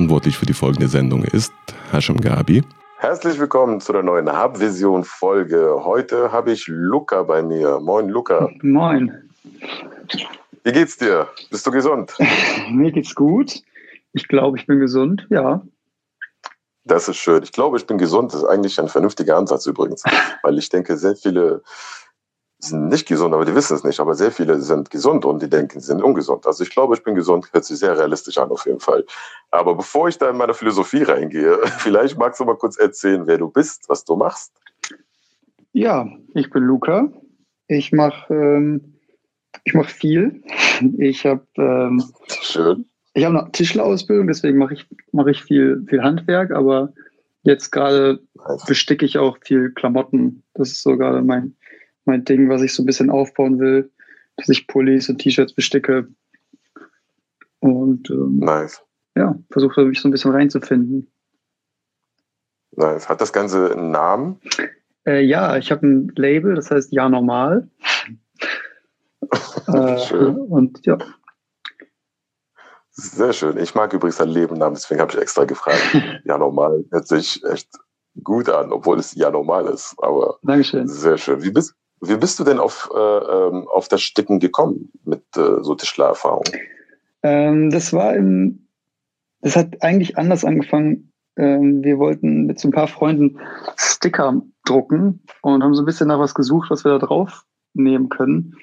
verantwortlich für die folgende Sendung ist Hashim Gabi. Herzlich willkommen zu der neuen Hubvision-Folge. Heute habe ich Luca bei mir. Moin, Luca. Moin. Wie geht's dir? Bist du gesund? Mir geht's gut. Ich glaube, ich bin gesund, ja. Das ist schön. Ich glaube, ich bin gesund. Das ist eigentlich ein vernünftiger Ansatz übrigens. Weil ich denke, sehr viele sind nicht gesund, aber die wissen es nicht. Aber sehr viele sind gesund und die denken, sie sind ungesund. Also ich glaube, ich bin gesund, hört sich sehr realistisch an auf jeden Fall. Aber bevor ich da in meine Philosophie reingehe, vielleicht magst du mal kurz erzählen, wer du bist, was du machst. Ja, ich bin Luca. Ich mache ähm, ich mach viel. Ich habe ähm, Schön. Ich habe eine Tischlerausbildung, deswegen mache ich, mach ich viel, viel Handwerk, aber jetzt gerade besticke ich auch viel Klamotten. Das ist so gerade mein, mein Ding, was ich so ein bisschen aufbauen will, dass ich Pullis und T-Shirts besticke. Und ähm, nice. ja, versuche mich so ein bisschen reinzufinden. Nice. Hat das Ganze einen Namen? Äh, ja, ich habe ein Label, das heißt Ja Normal. äh, und ja, sehr schön. Ich mag übrigens dein Lebennamen, deswegen habe ich extra gefragt. ja, normal hört sich echt gut an, obwohl es ja normal ist. Aber Dankeschön. Sehr schön. Wie bist, wie bist du denn auf, äh, ähm, auf das Sticken gekommen mit äh, so Tischlererfahrung? Ähm, das war im, das hat eigentlich anders angefangen. Ähm, wir wollten mit so ein paar Freunden Sticker drucken und haben so ein bisschen nach was gesucht, was wir da drauf nehmen können.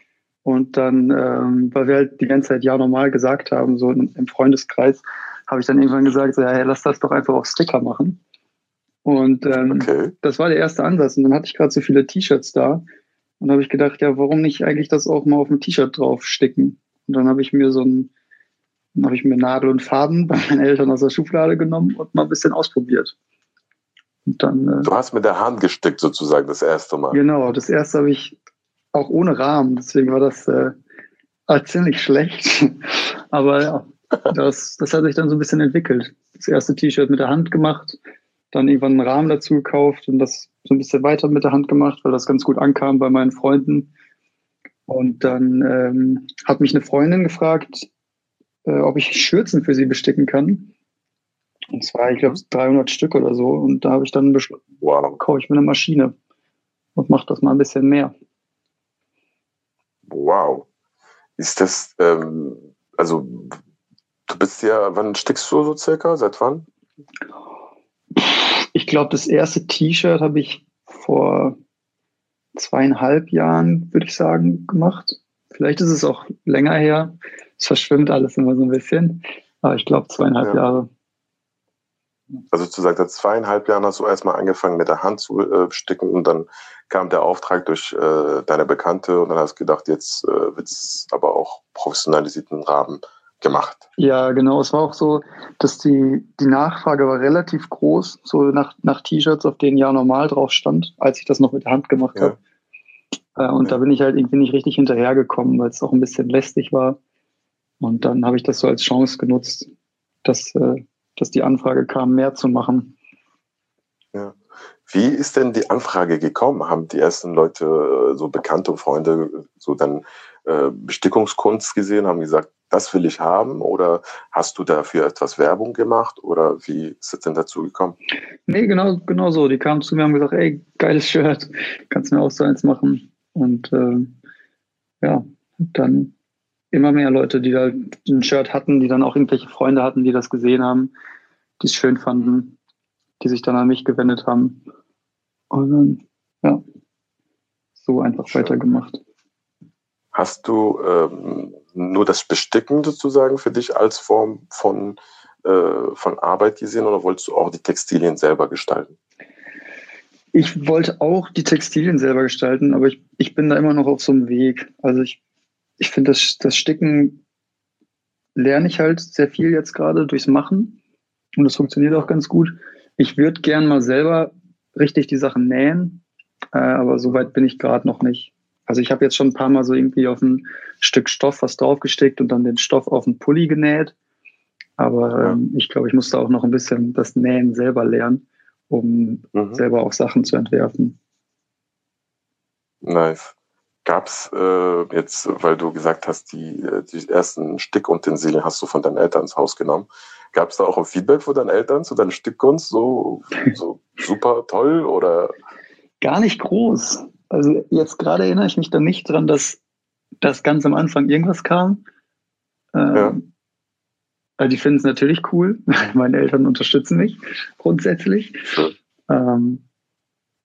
Und dann, ähm, weil wir halt die ganze Zeit ja normal gesagt haben, so im Freundeskreis, habe ich dann irgendwann gesagt, so, ja, hey, lass das doch einfach auf Sticker machen. Und ähm, okay. das war der erste Ansatz. Und dann hatte ich gerade so viele T-Shirts da. Und habe ich gedacht, ja, warum nicht eigentlich das auch mal auf ein T-Shirt drauf sticken? Und dann habe ich mir so ein, dann habe ich mir Nadel und Faden bei meinen Eltern aus der Schublade genommen und mal ein bisschen ausprobiert. Und dann, äh, du hast mit der Hand gestickt sozusagen das erste Mal. Genau, das erste habe ich auch ohne Rahmen. Deswegen war das äh, ziemlich schlecht. Aber ja, das, das hat sich dann so ein bisschen entwickelt. Das erste T-Shirt mit der Hand gemacht, dann irgendwann einen Rahmen dazu gekauft und das so ein bisschen weiter mit der Hand gemacht, weil das ganz gut ankam bei meinen Freunden. Und dann ähm, hat mich eine Freundin gefragt, äh, ob ich Schürzen für sie besticken kann. Und zwar, ich glaube, 300 Stück oder so. Und da habe ich dann beschlossen, wow, kaufe ich mir eine Maschine und mache das mal ein bisschen mehr. Wow. Ist das, ähm, also du bist ja, wann stickst du so circa? Seit wann? Ich glaube, das erste T-Shirt habe ich vor zweieinhalb Jahren, würde ich sagen, gemacht. Vielleicht ist es auch länger her. Es verschwimmt alles immer so ein bisschen. Aber ich glaube, zweieinhalb ja. Jahre. Also zu sagen, seit zweieinhalb Jahren hast du erstmal angefangen mit der Hand zu äh, sticken und dann kam der Auftrag durch äh, deine Bekannte und dann hast du gedacht, jetzt äh, wird es aber auch professionalisierten Rahmen gemacht. Ja, genau. Es war auch so, dass die, die Nachfrage war relativ groß, so nach, nach T-Shirts, auf denen ja normal drauf stand, als ich das noch mit der Hand gemacht ja. habe. Äh, und ja. da bin ich halt irgendwie nicht richtig hinterhergekommen, weil es auch ein bisschen lästig war. Und dann habe ich das so als Chance genutzt, dass, äh, dass die Anfrage kam, mehr zu machen. Ja. Wie ist denn die Anfrage gekommen? Haben die ersten Leute, äh, so bekannte Freunde, so dann äh, Bestickungskunst gesehen, haben gesagt, das will ich haben? Oder hast du dafür etwas Werbung gemacht? Oder wie ist es denn dazu gekommen? Nee, genau, genau so. Die kamen zu mir und haben gesagt, ey, geiles Shirt, kannst du mir auch so eins machen? Und äh, ja, dann immer mehr Leute, die da ein Shirt hatten, die dann auch irgendwelche Freunde hatten, die das gesehen haben, die es schön fanden, die sich dann an mich gewendet haben. Und dann, ja, so einfach schön. weitergemacht. Hast du ähm, nur das Besticken sozusagen für dich als Form von, äh, von Arbeit gesehen oder wolltest du auch die Textilien selber gestalten? Ich wollte auch die Textilien selber gestalten, aber ich, ich bin da immer noch auf so einem Weg. Also ich ich finde, das, das Sticken lerne ich halt sehr viel jetzt gerade durchs Machen. Und das funktioniert auch ganz gut. Ich würde gern mal selber richtig die Sachen nähen, äh, aber so weit bin ich gerade noch nicht. Also ich habe jetzt schon ein paar Mal so irgendwie auf ein Stück Stoff was draufgestickt und dann den Stoff auf einen Pulli genäht. Aber ähm, ich glaube, ich muss da auch noch ein bisschen das Nähen selber lernen, um mhm. selber auch Sachen zu entwerfen. Nice. Gab es äh, jetzt, weil du gesagt hast, die, äh, die ersten Stickutensilien hast du von deinen Eltern ins Haus genommen, Gab es da auch ein Feedback von deinen Eltern zu deiner Stückkunst? So, so super toll oder? Gar nicht groß. Also jetzt gerade erinnere ich mich da nicht dran, dass das ganz am Anfang irgendwas kam. Ähm, ja. Also die finden es natürlich cool. Meine Eltern unterstützen mich grundsätzlich. Ähm,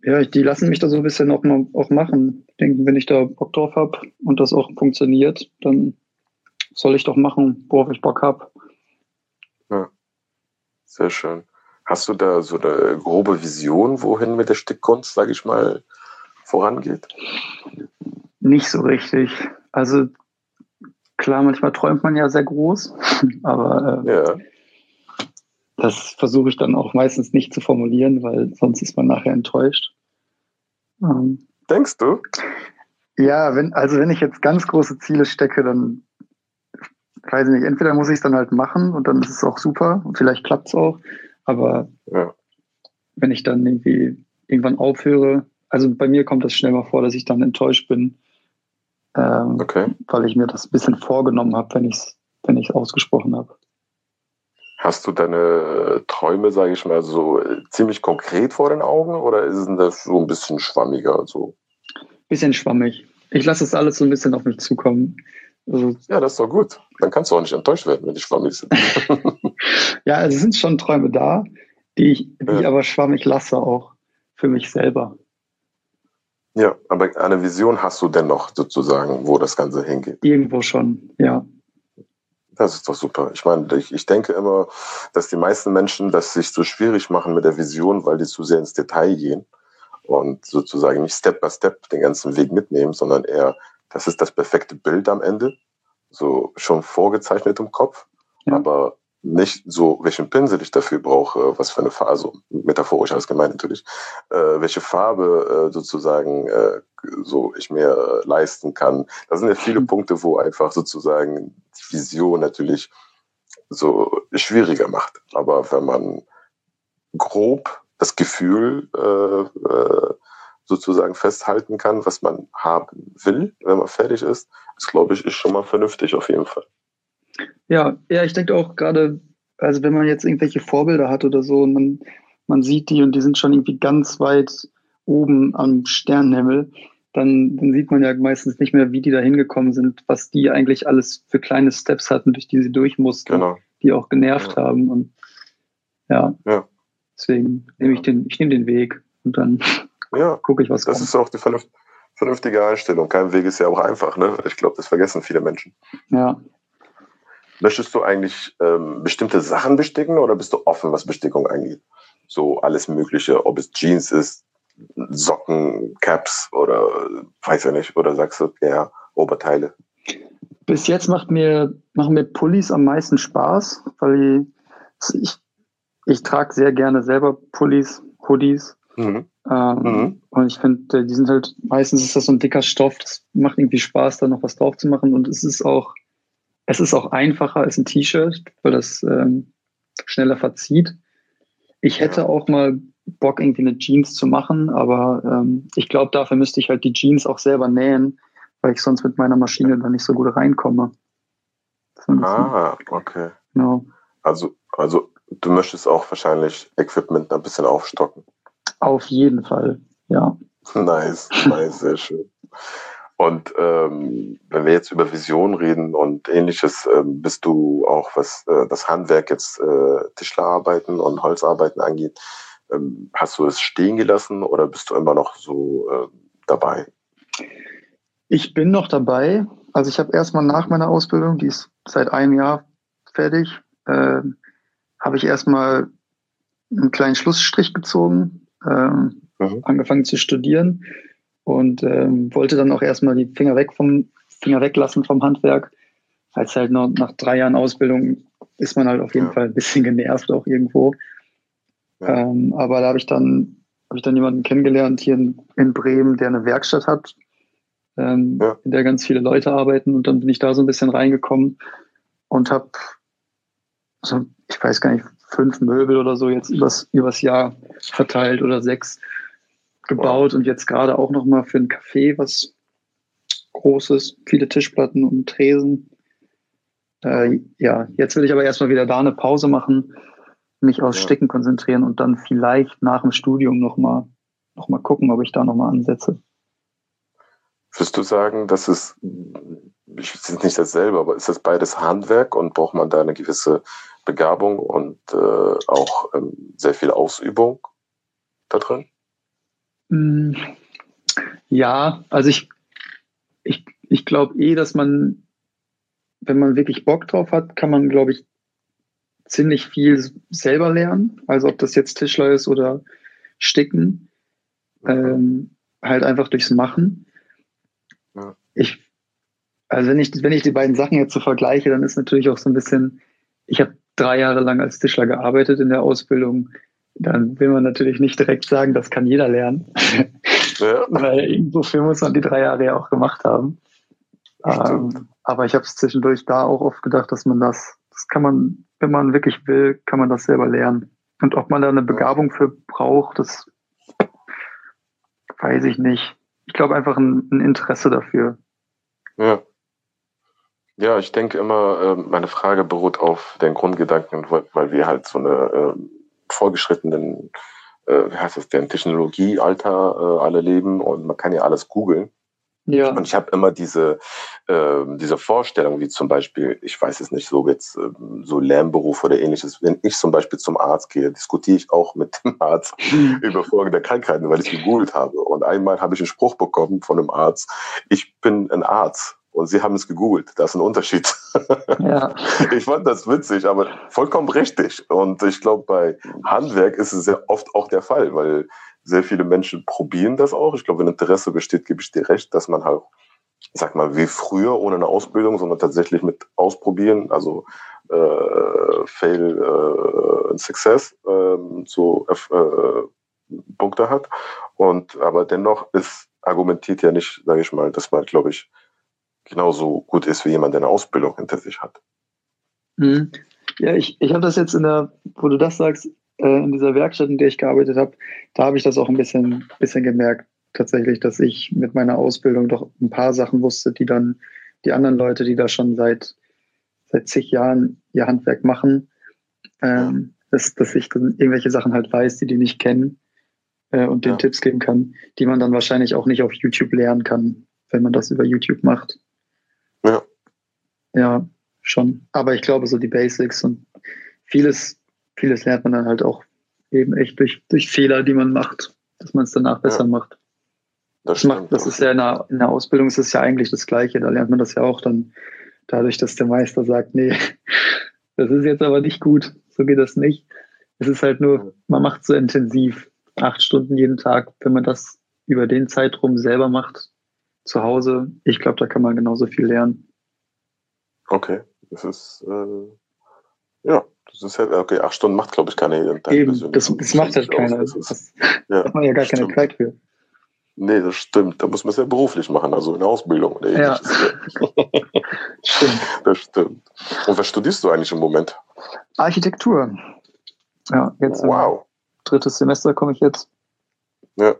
ja, die lassen mich da so ein bisschen auch, mal, auch machen. Denken, wenn ich da Bock drauf habe und das auch funktioniert, dann soll ich doch machen, worauf ich Bock habe. Ja, sehr schön. Hast du da so eine grobe Vision, wohin mit der Stickkunst, sage ich mal, vorangeht? Nicht so richtig. Also klar, manchmal träumt man ja sehr groß, aber äh, ja. das versuche ich dann auch meistens nicht zu formulieren, weil sonst ist man nachher enttäuscht. Ähm, Denkst du? Ja, wenn, also wenn ich jetzt ganz große Ziele stecke, dann weiß ich nicht, entweder muss ich es dann halt machen und dann ist es auch super und vielleicht klappt es auch, aber ja. wenn ich dann irgendwie irgendwann aufhöre, also bei mir kommt das schnell mal vor, dass ich dann enttäuscht bin, ähm, okay. weil ich mir das ein bisschen vorgenommen habe, wenn ich es wenn ich's ausgesprochen habe. Hast du deine Träume, sage ich mal, so äh, ziemlich konkret vor den Augen oder ist das so ein bisschen schwammiger? So? Bisschen schwammig. Ich lasse es alles so ein bisschen auf mich zukommen. Also, ja, das ist doch gut. Dann kannst du auch nicht enttäuscht werden, wenn die schwammig sind. ja, also sind schon Träume da, die ich, die ja. ich aber schwammig lasse auch für mich selber. Ja, aber eine Vision hast du dennoch sozusagen, wo das Ganze hingeht. Irgendwo schon, ja. Das ist doch super. Ich meine, ich, ich denke immer, dass die meisten Menschen das sich so schwierig machen mit der Vision, weil die zu sehr ins Detail gehen und sozusagen nicht Step by Step den ganzen Weg mitnehmen, sondern eher das ist das perfekte Bild am Ende, so schon vorgezeichnet im Kopf, ja. aber nicht so, welchen Pinsel ich dafür brauche, was für eine Farbe, also metaphorisch alles gemeint natürlich, äh, welche Farbe äh, sozusagen äh, so ich mir leisten kann. Da sind ja viele mhm. Punkte, wo einfach sozusagen die Vision natürlich so schwieriger macht. Aber wenn man grob das Gefühl äh, äh, sozusagen festhalten kann, was man haben will, wenn man fertig ist, das glaube ich, ist schon mal vernünftig auf jeden Fall. Ja, ja, ich denke auch gerade, also wenn man jetzt irgendwelche Vorbilder hat oder so und man, man sieht die und die sind schon irgendwie ganz weit oben am Sternenhimmel, dann, dann sieht man ja meistens nicht mehr, wie die da hingekommen sind, was die eigentlich alles für kleine Steps hatten, durch die sie durch mussten, genau. die auch genervt ja. haben. Und ja, ja. deswegen nehme ich den, ich nehme den Weg und dann ja, gucke ich, was Das kommt. ist auch die vernünftige Einstellung. Kein Weg ist ja auch einfach. Ne? Ich glaube, das vergessen viele Menschen. Ja. Möchtest du eigentlich ähm, bestimmte Sachen besticken oder bist du offen, was Bestickung angeht? So alles Mögliche, ob es Jeans ist, Socken, Caps oder weiß ja nicht, oder sagst du, ja, Oberteile? Bis jetzt macht mir, machen mir Pullis am meisten Spaß, weil ich, ich, trage sehr gerne selber Pullis, Hoodies. Mhm. Ähm, mhm. Und ich finde, die sind halt, meistens ist das so ein dicker Stoff, das macht irgendwie Spaß, da noch was drauf zu machen. Und es ist auch, es ist auch einfacher als ein T-Shirt, weil das ähm, schneller verzieht. Ich hätte auch mal Bock, irgendwie eine Jeans zu machen, aber ähm, ich glaube, dafür müsste ich halt die Jeans auch selber nähen, weil ich sonst mit meiner Maschine da nicht so gut reinkomme. Ah, okay. Genau. Also, also du möchtest auch wahrscheinlich Equipment ein bisschen aufstocken. Auf jeden Fall, ja. Nice, nice, sehr schön. Und ähm, wenn wir jetzt über Vision reden und ähnliches, äh, bist du auch, was äh, das Handwerk jetzt äh, Tischlerarbeiten und Holzarbeiten angeht, ähm, hast du es stehen gelassen oder bist du immer noch so äh, dabei? Ich bin noch dabei. Also ich habe erstmal nach meiner Ausbildung, die ist seit einem Jahr fertig, äh, habe ich erstmal einen kleinen Schlussstrich gezogen, äh, mhm. angefangen zu studieren und ähm, wollte dann auch erstmal die Finger weg vom Finger weglassen vom Handwerk. Als halt noch nach drei Jahren Ausbildung ist man halt auf jeden ja. Fall ein bisschen genervt auch irgendwo. Ja. Ähm, aber da habe ich dann habe ich dann jemanden kennengelernt hier in, in Bremen, der eine Werkstatt hat, ähm, ja. in der ganz viele Leute arbeiten und dann bin ich da so ein bisschen reingekommen und habe so, ich weiß gar nicht, fünf Möbel oder so jetzt übers, übers Jahr verteilt oder sechs gebaut wow. und jetzt gerade auch nochmal für ein Café was Großes, viele Tischplatten und Tresen. Äh, ja, jetzt will ich aber erstmal wieder da eine Pause machen, mich aufs ja. Sticken konzentrieren und dann vielleicht nach dem Studium nochmal noch mal gucken, ob ich da nochmal ansetze. Würdest du sagen, dass es, ich weiß nicht dasselbe, aber ist das beides Handwerk und braucht man da eine gewisse Begabung und äh, auch ähm, sehr viel Ausübung da drin? Mm, ja, also ich, ich, ich glaube eh, dass man, wenn man wirklich Bock drauf hat, kann man, glaube ich, ziemlich viel selber lernen. Also ob das jetzt Tischler ist oder Sticken, ähm, halt einfach durchs Machen. Ja. Ich, also wenn ich, wenn ich die beiden Sachen jetzt so vergleiche, dann ist natürlich auch so ein bisschen, ich habe drei Jahre lang als Tischler gearbeitet in der Ausbildung. Dann will man natürlich nicht direkt sagen, das kann jeder lernen. Ja. Weil irgendwofür muss man die drei Jahre ja auch gemacht haben. Ähm, aber ich habe es zwischendurch da auch oft gedacht, dass man das, das kann man, wenn man wirklich will, kann man das selber lernen. Und ob man da eine Begabung für braucht, das weiß ich nicht ich glaube, einfach ein, ein, Interesse dafür. Ja. Ja, ich denke immer, äh, meine Frage beruht auf den Grundgedanken, weil wir halt so eine äh, vorgeschrittenen, äh, wie heißt das denn, Technologiealter äh, alle leben und man kann ja alles googeln. Ja. Und ich habe immer diese, äh, diese Vorstellung, wie zum Beispiel, ich weiß es nicht, so jetzt äh, so Lernberuf oder ähnliches. Wenn ich zum Beispiel zum Arzt gehe, diskutiere ich auch mit dem Arzt über folgende Krankheiten, weil ich gegoogelt habe. Und einmal habe ich einen Spruch bekommen von einem Arzt, ich bin ein Arzt. Und sie haben es gegoogelt. Das ist ein Unterschied. Ja. Ich fand das witzig, aber vollkommen richtig. Und ich glaube, bei Handwerk ist es sehr oft auch der Fall, weil sehr viele Menschen probieren das auch. Ich glaube, wenn Interesse besteht, gebe ich dir recht, dass man halt, sag mal, wie früher ohne eine Ausbildung, sondern tatsächlich mit ausprobieren, also äh, Fail äh, Success äh, so äh, Punkte hat. Und aber dennoch ist argumentiert ja nicht, sage ich mal, dass man, glaube ich, genauso gut ist wie jemand, der eine Ausbildung hinter sich hat. Mhm. Ja, ich, ich habe das jetzt in der, wo du das sagst, äh, in dieser Werkstatt, in der ich gearbeitet habe, da habe ich das auch ein bisschen, bisschen gemerkt, tatsächlich, dass ich mit meiner Ausbildung doch ein paar Sachen wusste, die dann die anderen Leute, die da schon seit, seit zig Jahren ihr Handwerk machen, ähm, dass, dass ich dann irgendwelche Sachen halt weiß, die die nicht kennen äh, und den ja. Tipps geben kann, die man dann wahrscheinlich auch nicht auf YouTube lernen kann, wenn man das über YouTube macht. Ja. Schon. Aber ich glaube, so die Basics und vieles vieles lernt man dann halt auch eben echt durch, durch Fehler, die man macht, dass man es danach besser ja. macht. Das, das, macht, das ist ja in der, in der Ausbildung ist es ja eigentlich das Gleiche. Da lernt man das ja auch dann dadurch, dass der Meister sagt, nee, das ist jetzt aber nicht gut, so geht das nicht. Es ist halt nur, man macht so intensiv, acht Stunden jeden Tag, wenn man das über den Zeitraum selber macht, zu Hause, ich glaube, da kann man genauso viel lernen. Okay, das ist äh, ja das ist halt, okay, acht Stunden macht, glaube ich, keine Eben, das, das macht halt keiner. Das, das ja, hat man ja gar keine stimmt. Zeit für. Nee, das stimmt. Da muss man es ja beruflich machen, also in der Ausbildung oder ähnliches. Ja. stimmt. Das stimmt. Und was studierst du eigentlich im Moment? Architektur. Ja, jetzt wow. drittes Semester komme ich jetzt. Ja.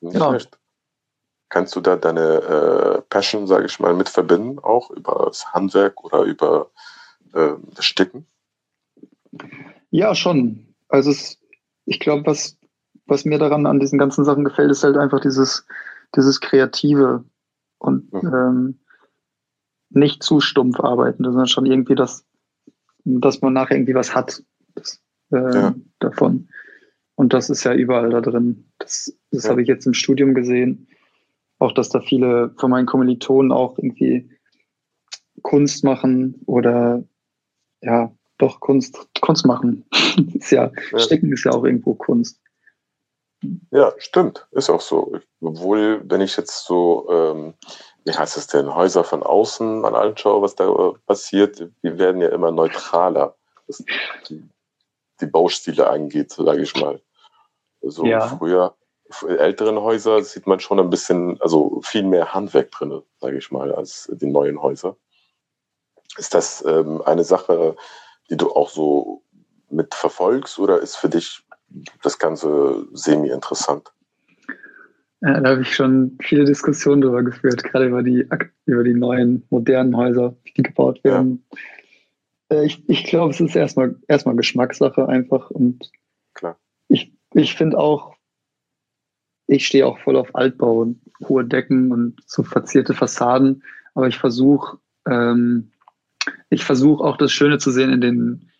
Nicht ja. schlecht. Kannst du da deine äh, Passion, sage ich mal, mit verbinden, auch über das Handwerk oder über äh, das Sticken? Ja, schon. Also es, ich glaube, was, was mir daran an diesen ganzen Sachen gefällt, ist halt einfach dieses, dieses Kreative und mhm. ähm, nicht zu stumpf arbeiten, sondern schon irgendwie das, dass man nachher irgendwie was hat das, äh, ja. davon. Und das ist ja überall da drin. Das, das ja. habe ich jetzt im Studium gesehen. Auch, dass da viele von meinen Kommilitonen auch irgendwie Kunst machen oder ja, doch Kunst, Kunst machen. ist ja, ja, Sticken ist ja auch irgendwo Kunst. Ja, stimmt. Ist auch so. Obwohl, wenn ich jetzt so, ähm, wie heißt es denn, Häuser von außen mal anschaue, was da passiert, die werden ja immer neutraler, was die, die Baustile angeht, sage ich mal. So ja. früher, älteren Häuser sieht man schon ein bisschen, also viel mehr Handwerk drin, sage ich mal, als die neuen Häuser. Ist das ähm, eine Sache, die du auch so mit verfolgst oder ist für dich das Ganze semi-interessant? Ja, da habe ich schon viele Diskussionen darüber geführt, gerade über die, über die neuen, modernen Häuser, die gebaut werden. Ja. Äh, ich, ich glaube, es ist erstmal, erstmal Geschmackssache einfach. Und Klar. ich, ich finde auch, ich stehe auch voll auf Altbau und hohe Decken und so verzierte Fassaden. Aber ich versuche, ähm, ich versuche auch das Schöne zu sehen in den,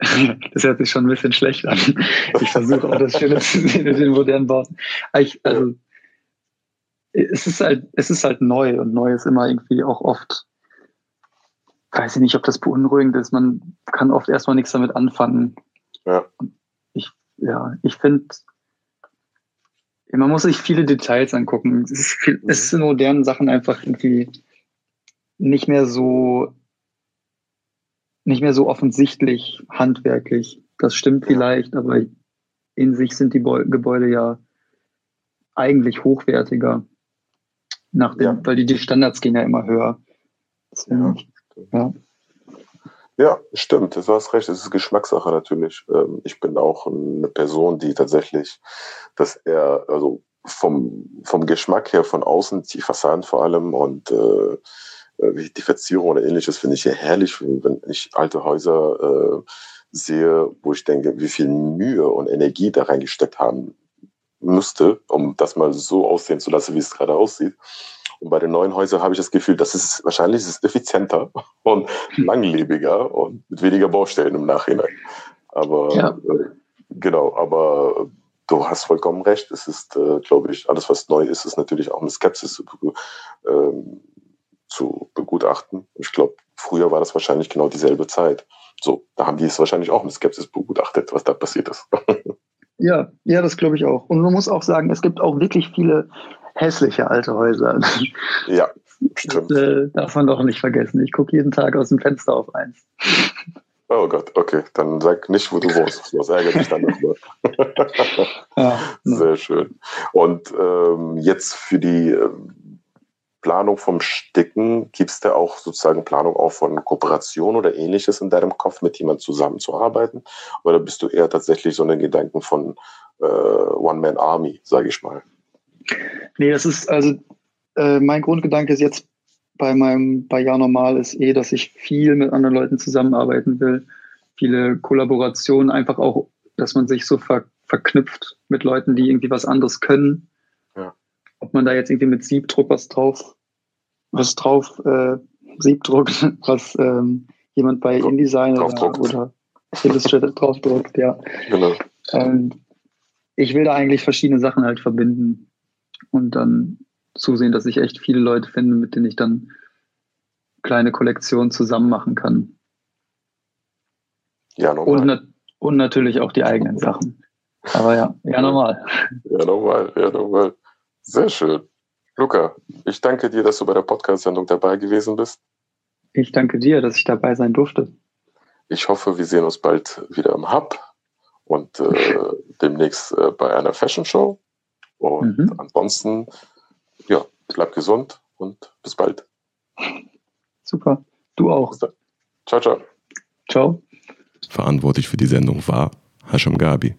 das hört sich schon ein bisschen schlecht an. Ich versuche auch das Schöne zu sehen in den modernen Bauten. Ich, also, es ist halt, es ist halt neu und neu ist immer irgendwie auch oft, weiß ich nicht, ob das beunruhigend ist. Man kann oft erstmal nichts damit anfangen. Ja. Ich, ja, ich finde, man muss sich viele Details angucken. Es ist, viel, es ist in modernen Sachen einfach irgendwie nicht mehr so nicht mehr so offensichtlich handwerklich. Das stimmt vielleicht, aber in sich sind die Gebäude ja eigentlich hochwertiger, nach dem, ja. weil die, die Standards gehen ja immer höher. Ja. ja. Ja, stimmt, du hast recht, es ist Geschmackssache natürlich. Ähm, ich bin auch eine Person, die tatsächlich, dass er, also vom, vom Geschmack her von außen, die Fassaden vor allem und äh, äh, die Verzierung oder ähnliches finde ich ja herrlich, wenn ich alte Häuser äh, sehe, wo ich denke, wie viel Mühe und Energie da reingesteckt haben müsste, um das mal so aussehen zu lassen, wie es gerade aussieht. Und bei den neuen Häusern habe ich das Gefühl, das ist wahrscheinlich ist es effizienter und langlebiger und mit weniger Baustellen im Nachhinein. Aber ja. äh, genau, aber du hast vollkommen recht. Es ist, äh, glaube ich, alles, was neu ist, ist natürlich auch mit Skepsis ähm, zu begutachten. Ich glaube, früher war das wahrscheinlich genau dieselbe Zeit. So, da haben die es wahrscheinlich auch mit Skepsis begutachtet, was da passiert ist. ja, ja, das glaube ich auch. Und man muss auch sagen, es gibt auch wirklich viele hässliche alte Häuser. Ja, stimmt. Das äh, darf man doch nicht vergessen. Ich gucke jeden Tag aus dem Fenster auf eins. Oh Gott, okay, dann sag nicht, wo du wohnst. Das ärgert mich dann nochmal. ja, Sehr schön. Und ähm, jetzt für die ähm, Planung vom Sticken, gibt es da auch sozusagen Planung auch von Kooperation oder ähnliches in deinem Kopf, mit jemandem zusammenzuarbeiten? Oder bist du eher tatsächlich so einen Gedanken von äh, One-Man-Army, sage ich mal? Nee, das ist also äh, mein Grundgedanke ist jetzt bei meinem bei Jahr Normal ist eh, dass ich viel mit anderen Leuten zusammenarbeiten will. Viele Kollaborationen, einfach auch, dass man sich so ver verknüpft mit Leuten, die irgendwie was anderes können ob man da jetzt irgendwie mit Siebdruck was drauf, was drauf, äh, Siebdruck, was ähm, jemand bei InDesign oder, oder Illustrator draufdruckt, ja. Genau. Ähm, ich will da eigentlich verschiedene Sachen halt verbinden und dann zusehen, dass ich echt viele Leute finde, mit denen ich dann kleine Kollektionen zusammen machen kann. Ja, normal. Und, na und natürlich auch die eigenen Sachen. Aber ja, ja, normal. Ja, normal, ja, normal. Sehr schön. Luca, ich danke dir, dass du bei der Podcast-Sendung dabei gewesen bist. Ich danke dir, dass ich dabei sein durfte. Ich hoffe, wir sehen uns bald wieder im Hub und äh, demnächst äh, bei einer Fashion Show. Und mhm. ansonsten, ja, bleib gesund und bis bald. Super. Du auch. Ciao, ciao. Ciao. Verantwortlich für die Sendung war Hashim Gabi.